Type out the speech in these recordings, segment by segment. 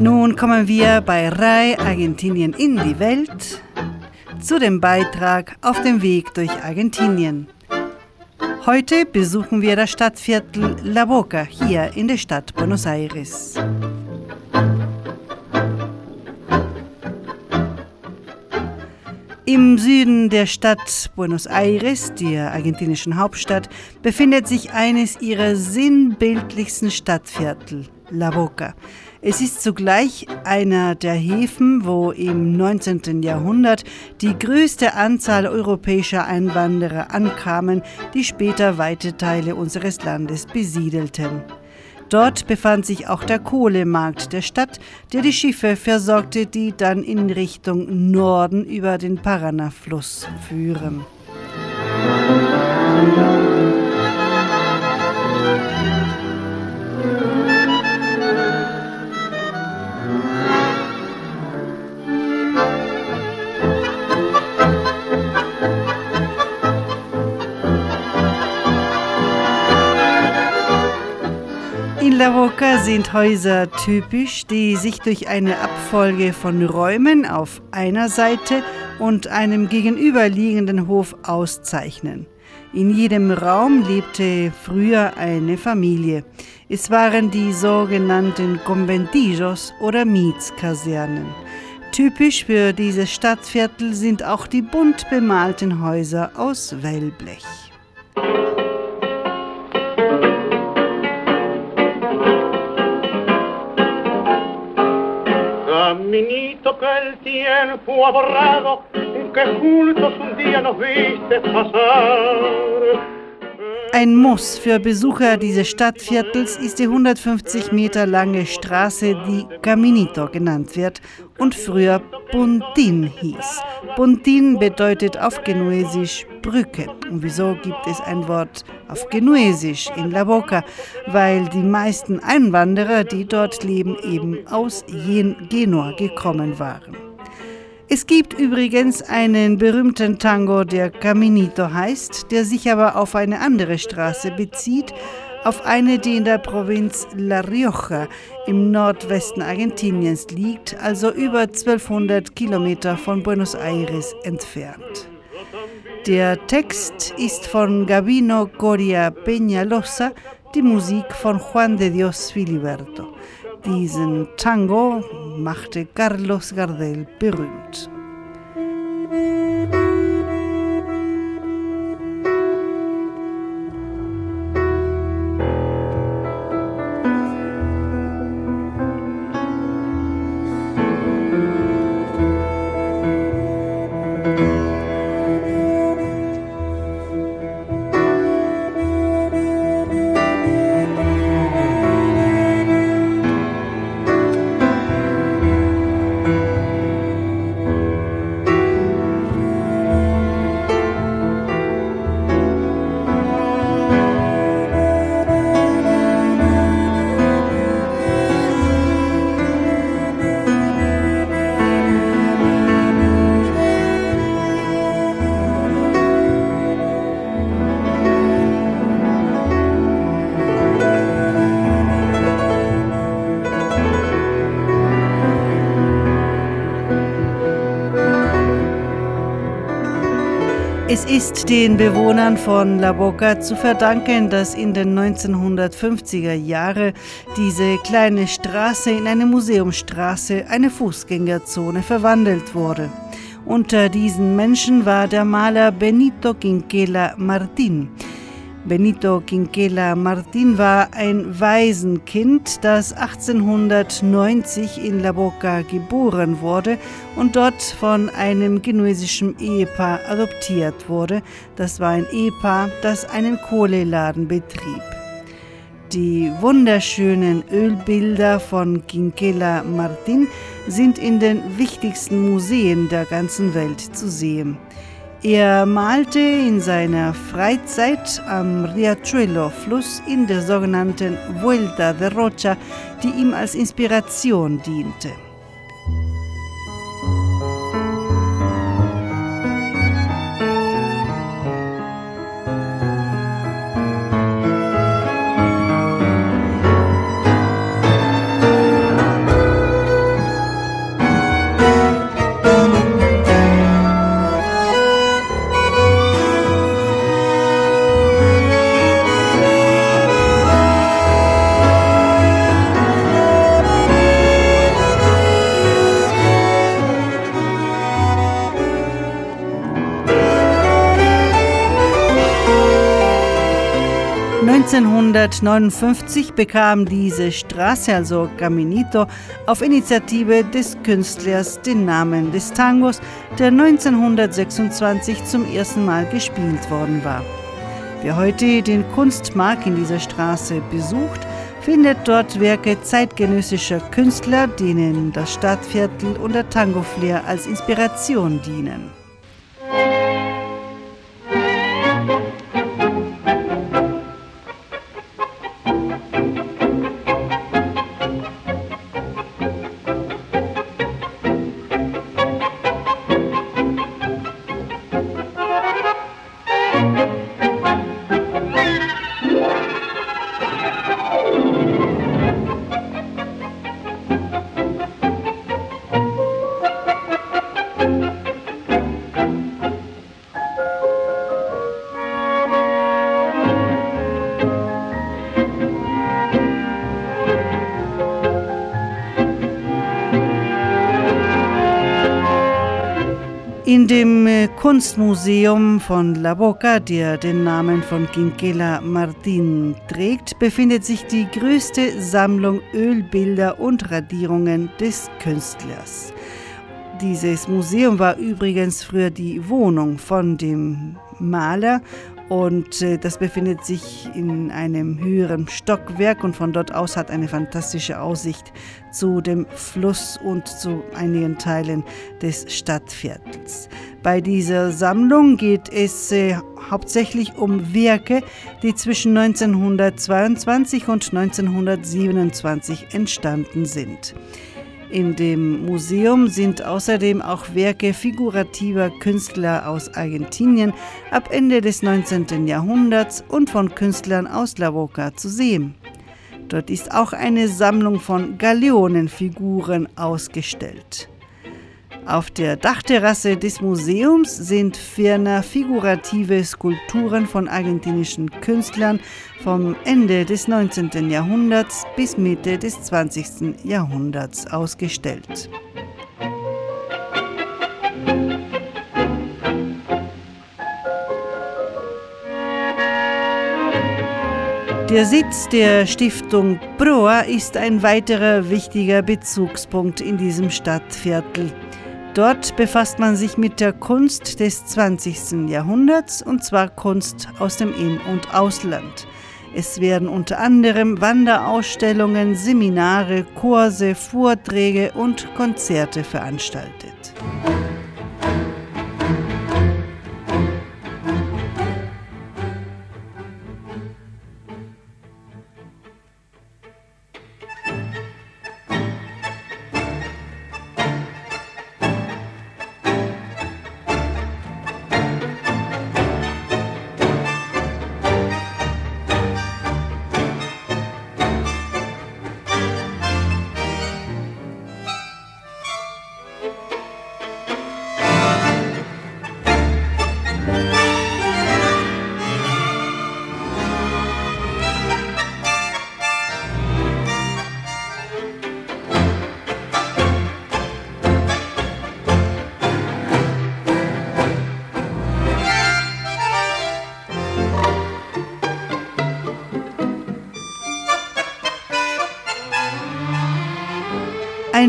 Nun kommen wir bei RAI Argentinien in die Welt zu dem Beitrag auf dem Weg durch Argentinien. Heute besuchen wir das Stadtviertel La Boca hier in der Stadt Buenos Aires. Im Süden der Stadt Buenos Aires, der argentinischen Hauptstadt, befindet sich eines ihrer sinnbildlichsten Stadtviertel, La Boca. Es ist zugleich einer der Häfen, wo im 19. Jahrhundert die größte Anzahl europäischer Einwanderer ankamen, die später weite Teile unseres Landes besiedelten. Dort befand sich auch der Kohlemarkt der Stadt, der die Schiffe versorgte, die dann in Richtung Norden über den Paraná-Fluss führen. La Boca sind Häuser typisch, die sich durch eine Abfolge von Räumen auf einer Seite und einem gegenüberliegenden Hof auszeichnen. In jedem Raum lebte früher eine Familie. Es waren die sogenannten Conventillos oder Mietskasernen. Typisch für dieses Stadtviertel sind auch die bunt bemalten Häuser aus Wellblech. Que el tiempo ha borrado, que juntos un día nos viste pasar. Ein Muss für Besucher dieses Stadtviertels ist die 150 Meter lange Straße, die Caminito genannt wird und früher Puntin hieß. Puntin bedeutet auf Genuesisch Brücke. Und wieso gibt es ein Wort auf Genuesisch in La Boca? Weil die meisten Einwanderer, die dort leben, eben aus Genua gekommen waren. Es gibt übrigens einen berühmten Tango, der Caminito heißt, der sich aber auf eine andere Straße bezieht, auf eine, die in der Provinz La Rioja im Nordwesten Argentiniens liegt, also über 1200 Kilometer von Buenos Aires entfernt. Der Text ist von Gabino Coria Peñalosa, die Musik von Juan de Dios Filiberto. Diesen Tango machte Carlos Gardel berühmt. Es ist den Bewohnern von La Boca zu verdanken, dass in den 1950er Jahren diese kleine Straße in eine Museumsstraße, eine Fußgängerzone verwandelt wurde. Unter diesen Menschen war der Maler Benito Quinquela Martín. Benito Quinquela Martín war ein Waisenkind, das 1890 in La Boca geboren wurde und dort von einem genuesischen Ehepaar adoptiert wurde. Das war ein Ehepaar, das einen Kohleladen betrieb. Die wunderschönen Ölbilder von Quinquela Martín sind in den wichtigsten Museen der ganzen Welt zu sehen. Er malte in seiner Freizeit am Riachuelo-Fluss in der sogenannten Vuelta de Rocha, die ihm als Inspiration diente. 1959 bekam diese Straße, also Caminito, auf Initiative des Künstlers den Namen des Tangos, der 1926 zum ersten Mal gespielt worden war. Wer heute den Kunstmarkt in dieser Straße besucht, findet dort Werke zeitgenössischer Künstler, denen das Stadtviertel und der Tango-Flair als Inspiration dienen. In dem äh, Kunstmuseum von La Boca, der den Namen von Quinquela Martin trägt, befindet sich die größte Sammlung Ölbilder und Radierungen des Künstlers. Dieses Museum war übrigens früher die Wohnung von dem Maler und äh, das befindet sich in einem höheren Stockwerk und von dort aus hat eine fantastische Aussicht zu dem Fluss und zu einigen Teilen des Stadtviertels. Bei dieser Sammlung geht es äh, hauptsächlich um Werke, die zwischen 1922 und 1927 entstanden sind. In dem Museum sind außerdem auch Werke figurativer Künstler aus Argentinien ab Ende des 19. Jahrhunderts und von Künstlern aus La Boca zu sehen. Dort ist auch eine Sammlung von Galeonenfiguren ausgestellt. Auf der Dachterrasse des Museums sind ferner figurative Skulpturen von argentinischen Künstlern vom Ende des 19. Jahrhunderts bis Mitte des 20. Jahrhunderts ausgestellt. Der Sitz der Stiftung Proa ist ein weiterer wichtiger Bezugspunkt in diesem Stadtviertel. Dort befasst man sich mit der Kunst des 20. Jahrhunderts und zwar Kunst aus dem In- und Ausland. Es werden unter anderem Wanderausstellungen, Seminare, Kurse, Vorträge und Konzerte veranstaltet.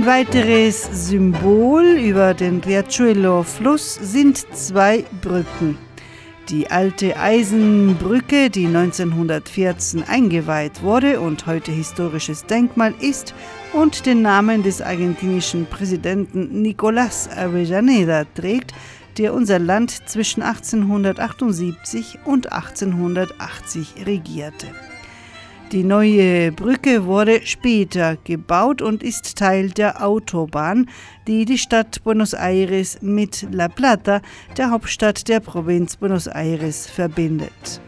Ein weiteres Symbol über den Riachuelo-Fluss sind zwei Brücken. Die alte Eisenbrücke, die 1914 eingeweiht wurde und heute historisches Denkmal ist und den Namen des argentinischen Präsidenten Nicolás Avellaneda trägt, der unser Land zwischen 1878 und 1880 regierte. Die neue Brücke wurde später gebaut und ist Teil der Autobahn, die die Stadt Buenos Aires mit La Plata, der Hauptstadt der Provinz Buenos Aires, verbindet.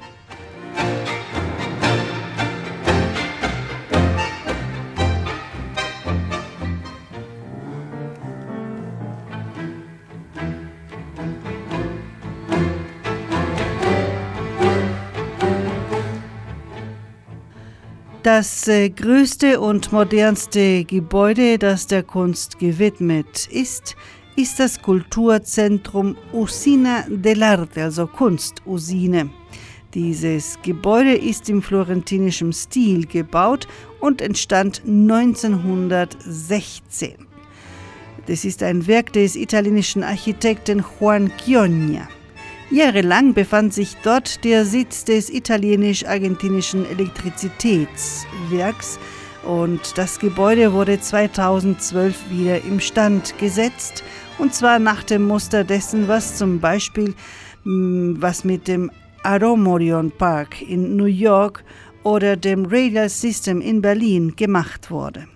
Das äh, größte und modernste Gebäude, das der Kunst gewidmet ist, ist das Kulturzentrum Usina del Arte, also Kunstusine. Dieses Gebäude ist im florentinischen Stil gebaut und entstand 1916. Das ist ein Werk des italienischen Architekten Juan Chiogna. Jahrelang befand sich dort der Sitz des italienisch-argentinischen Elektrizitätswerks und das Gebäude wurde 2012 wieder im Stand gesetzt und zwar nach dem Muster dessen, was zum Beispiel mm, was mit dem Aromorion Park in New York oder dem Radial System in Berlin gemacht wurde.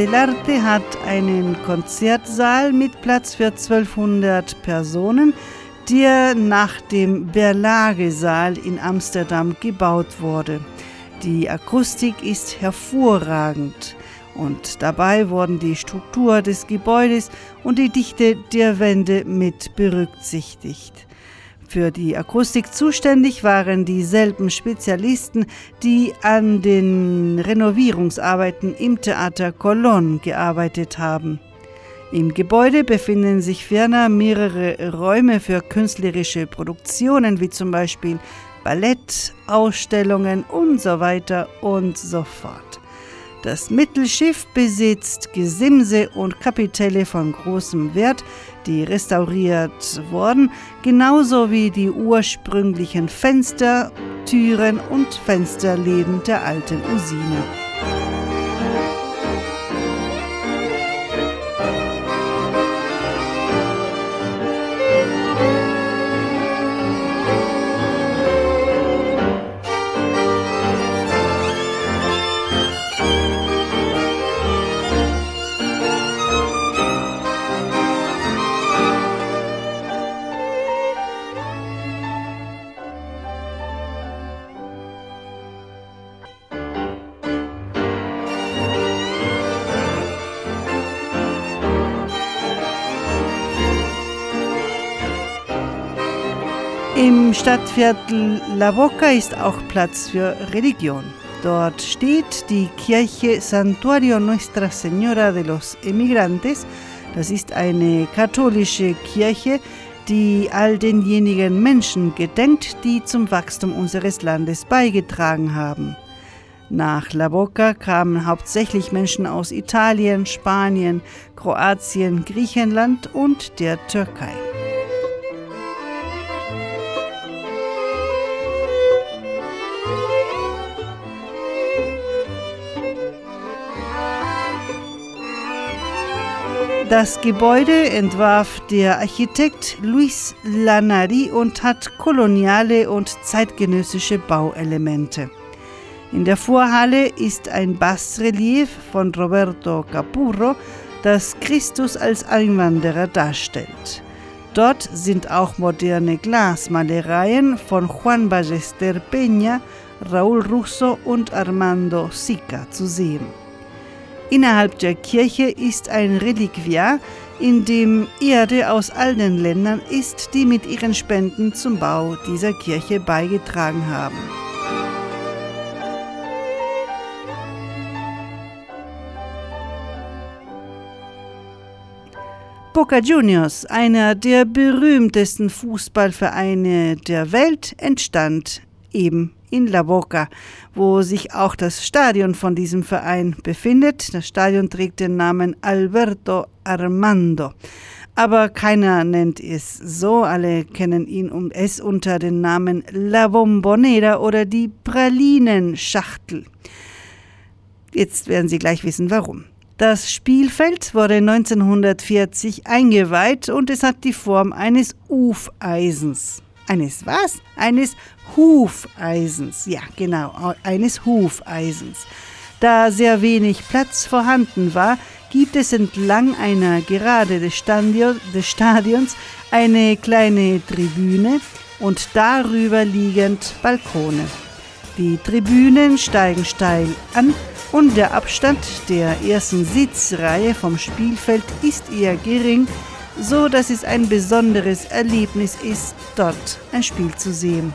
Usina del Arte hat einen Konzertsaal mit Platz für 1200 Personen, der nach dem Berlage-Saal in Amsterdam gebaut wurde. Die Akustik ist hervorragend und dabei wurden die Struktur des Gebäudes und die Dichte der Wände mit berücksichtigt. Für die Akustik zuständig waren dieselben Spezialisten, die an den Renovierungsarbeiten im Theater Cologne gearbeitet haben. Im Gebäude befinden sich ferner mehrere Räume für künstlerische Produktionen, wie zum Beispiel Ballett, Ausstellungen und so weiter und so fort. Das Mittelschiff besitzt Gesimse und Kapitelle von großem Wert, die restauriert wurden, genauso wie die ursprünglichen Fenster, Türen und Fensterläden der alten Usine. Im Stadtviertel La Boca ist auch Platz für Religion. Dort steht die Kirche Santuario Nuestra Señora de los Emigrantes. Das ist eine katholische Kirche, die all denjenigen Menschen gedenkt, die zum Wachstum unseres Landes beigetragen haben. Nach La Boca kamen hauptsächlich Menschen aus Italien, Spanien, Kroatien, Griechenland und der Türkei. Das Gebäude entwarf der Architekt Luis Lanari und hat koloniale und zeitgenössische Bauelemente. In der Vorhalle ist ein Basrelief von Roberto Capurro, das Christus als Einwanderer darstellt. Dort sind auch moderne Glasmalereien von Juan Ballester Peña, Raúl Russo und Armando Sica zu sehen. Innerhalb der Kirche ist ein Reliquiar, in dem Erde aus allen Ländern ist, die mit ihren Spenden zum Bau dieser Kirche beigetragen haben. Boca Juniors, einer der berühmtesten Fußballvereine der Welt, entstand eben in La Boca, wo sich auch das Stadion von diesem Verein befindet. Das Stadion trägt den Namen Alberto Armando. Aber keiner nennt es so, alle kennen ihn um es unter dem Namen La Bombonera oder die Pralinenschachtel. Jetzt werden Sie gleich wissen, warum. Das Spielfeld wurde 1940 eingeweiht und es hat die Form eines Ufeisens. Eines was? Eines Hufeisens. Ja, genau, eines Hufeisens. Da sehr wenig Platz vorhanden war, gibt es entlang einer Gerade des, Stadions eine kleine Tribüne und darüber liegend Balkone. Die Tribünen steigen steil an und der Abstand der ersten Sitzreihe vom Spielfeld ist eher gering, so dass es ein besonderes Erlebnis ist, dort ein Spiel zu sehen.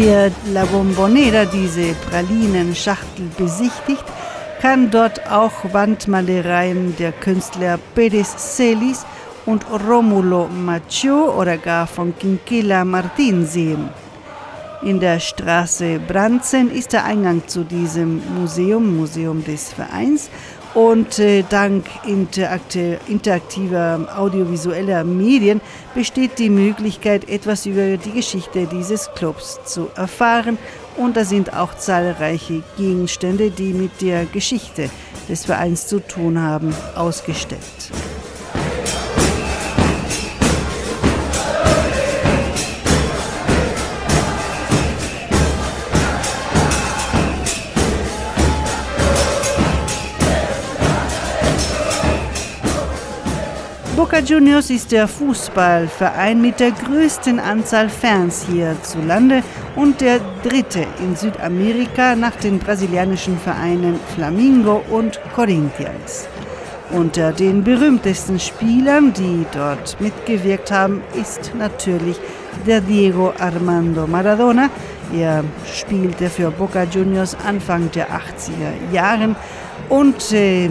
Wer La Bombonera diese Pralinenschachtel besichtigt, kann dort auch Wandmalereien der Künstler Pérez Celis und Romulo Macho oder gar von Quinquela Martin sehen. In der Straße Branzen ist der Eingang zu diesem Museum, Museum des Vereins, und äh, dank interaktiver audiovisueller Medien besteht die Möglichkeit, etwas über die Geschichte dieses Clubs zu erfahren. Und da sind auch zahlreiche Gegenstände, die mit der Geschichte des Vereins zu tun haben, ausgestellt. Boca Juniors ist der Fußballverein mit der größten Anzahl Fans hierzulande und der dritte in Südamerika nach den brasilianischen Vereinen Flamingo und Corinthians. Unter den berühmtesten Spielern, die dort mitgewirkt haben, ist natürlich der Diego Armando Maradona. Er spielte für Boca Juniors Anfang der 80er Jahre und äh,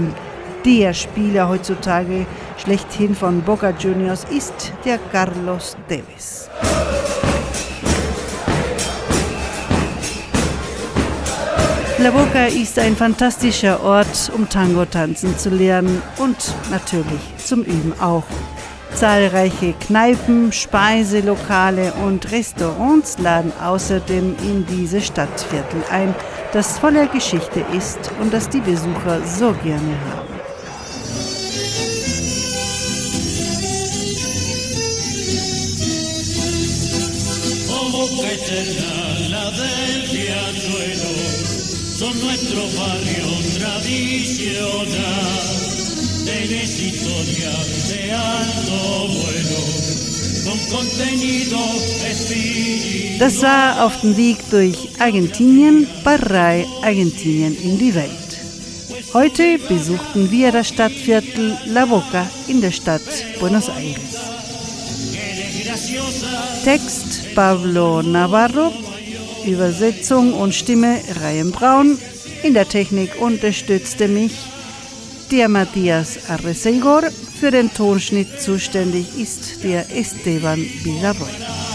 der Spieler heutzutage schlechthin von Boca Juniors ist der Carlos Tevez. La Boca ist ein fantastischer Ort, um Tango tanzen zu lernen und natürlich zum Üben auch. Zahlreiche Kneipen, Speiselokale und Restaurants laden außerdem in diese Stadtviertel ein, das voller Geschichte ist und das die Besucher so gerne haben. Eterna, la del riachuelo, son nuestro barrio tradicional. Tenés historia de alto vuelo. Das war auf dem Weg durch Argentinien, Barrei Argentinien in die Welt. Heute besuchten wir das Stadtviertel La Boca in der Stadt Buenos Aires. Text Pablo Navarro, Übersetzung und Stimme Ryan Braun. In der Technik unterstützte mich der Matthias Arresegor. Für den Tonschnitt zuständig ist der Esteban Villarroel.